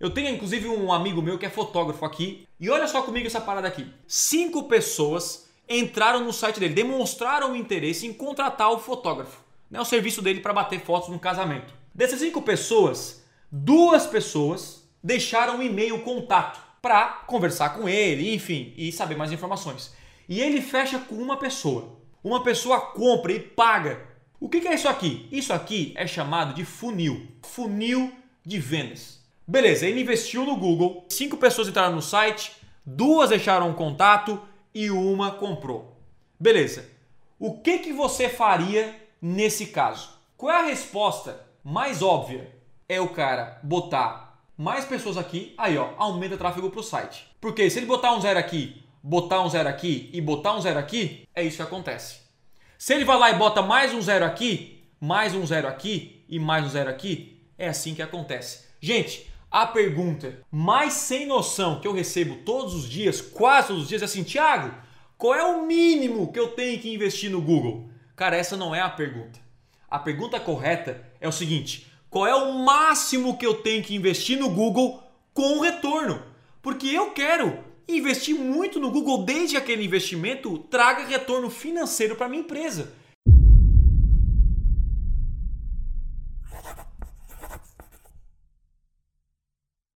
Eu tenho inclusive um amigo meu que é fotógrafo aqui. E olha só comigo essa parada aqui. Cinco pessoas entraram no site dele, demonstraram interesse em contratar o fotógrafo. Né, o serviço dele para bater fotos no casamento. Dessas cinco pessoas, duas pessoas deixaram um e-mail contato para conversar com ele, enfim, e saber mais informações. E ele fecha com uma pessoa. Uma pessoa compra e paga. O que é isso aqui? Isso aqui é chamado de funil. Funil de vendas. Beleza, ele investiu no Google, cinco pessoas entraram no site, duas deixaram um contato e uma comprou. Beleza. O que, que você faria nesse caso? Qual é a resposta mais óbvia? É o cara botar mais pessoas aqui, aí ó, aumenta o tráfego para o site. Porque se ele botar um zero aqui, botar um zero aqui e botar um zero aqui, é isso que acontece. Se ele vai lá e bota mais um zero aqui, mais um zero aqui e mais um zero aqui, é assim que acontece. Gente, a pergunta mais sem noção que eu recebo todos os dias, quase todos os dias, é assim: Thiago, qual é o mínimo que eu tenho que investir no Google? Cara, essa não é a pergunta. A pergunta correta é o seguinte: qual é o máximo que eu tenho que investir no Google com retorno? Porque eu quero investir muito no Google desde que aquele investimento traga retorno financeiro para minha empresa.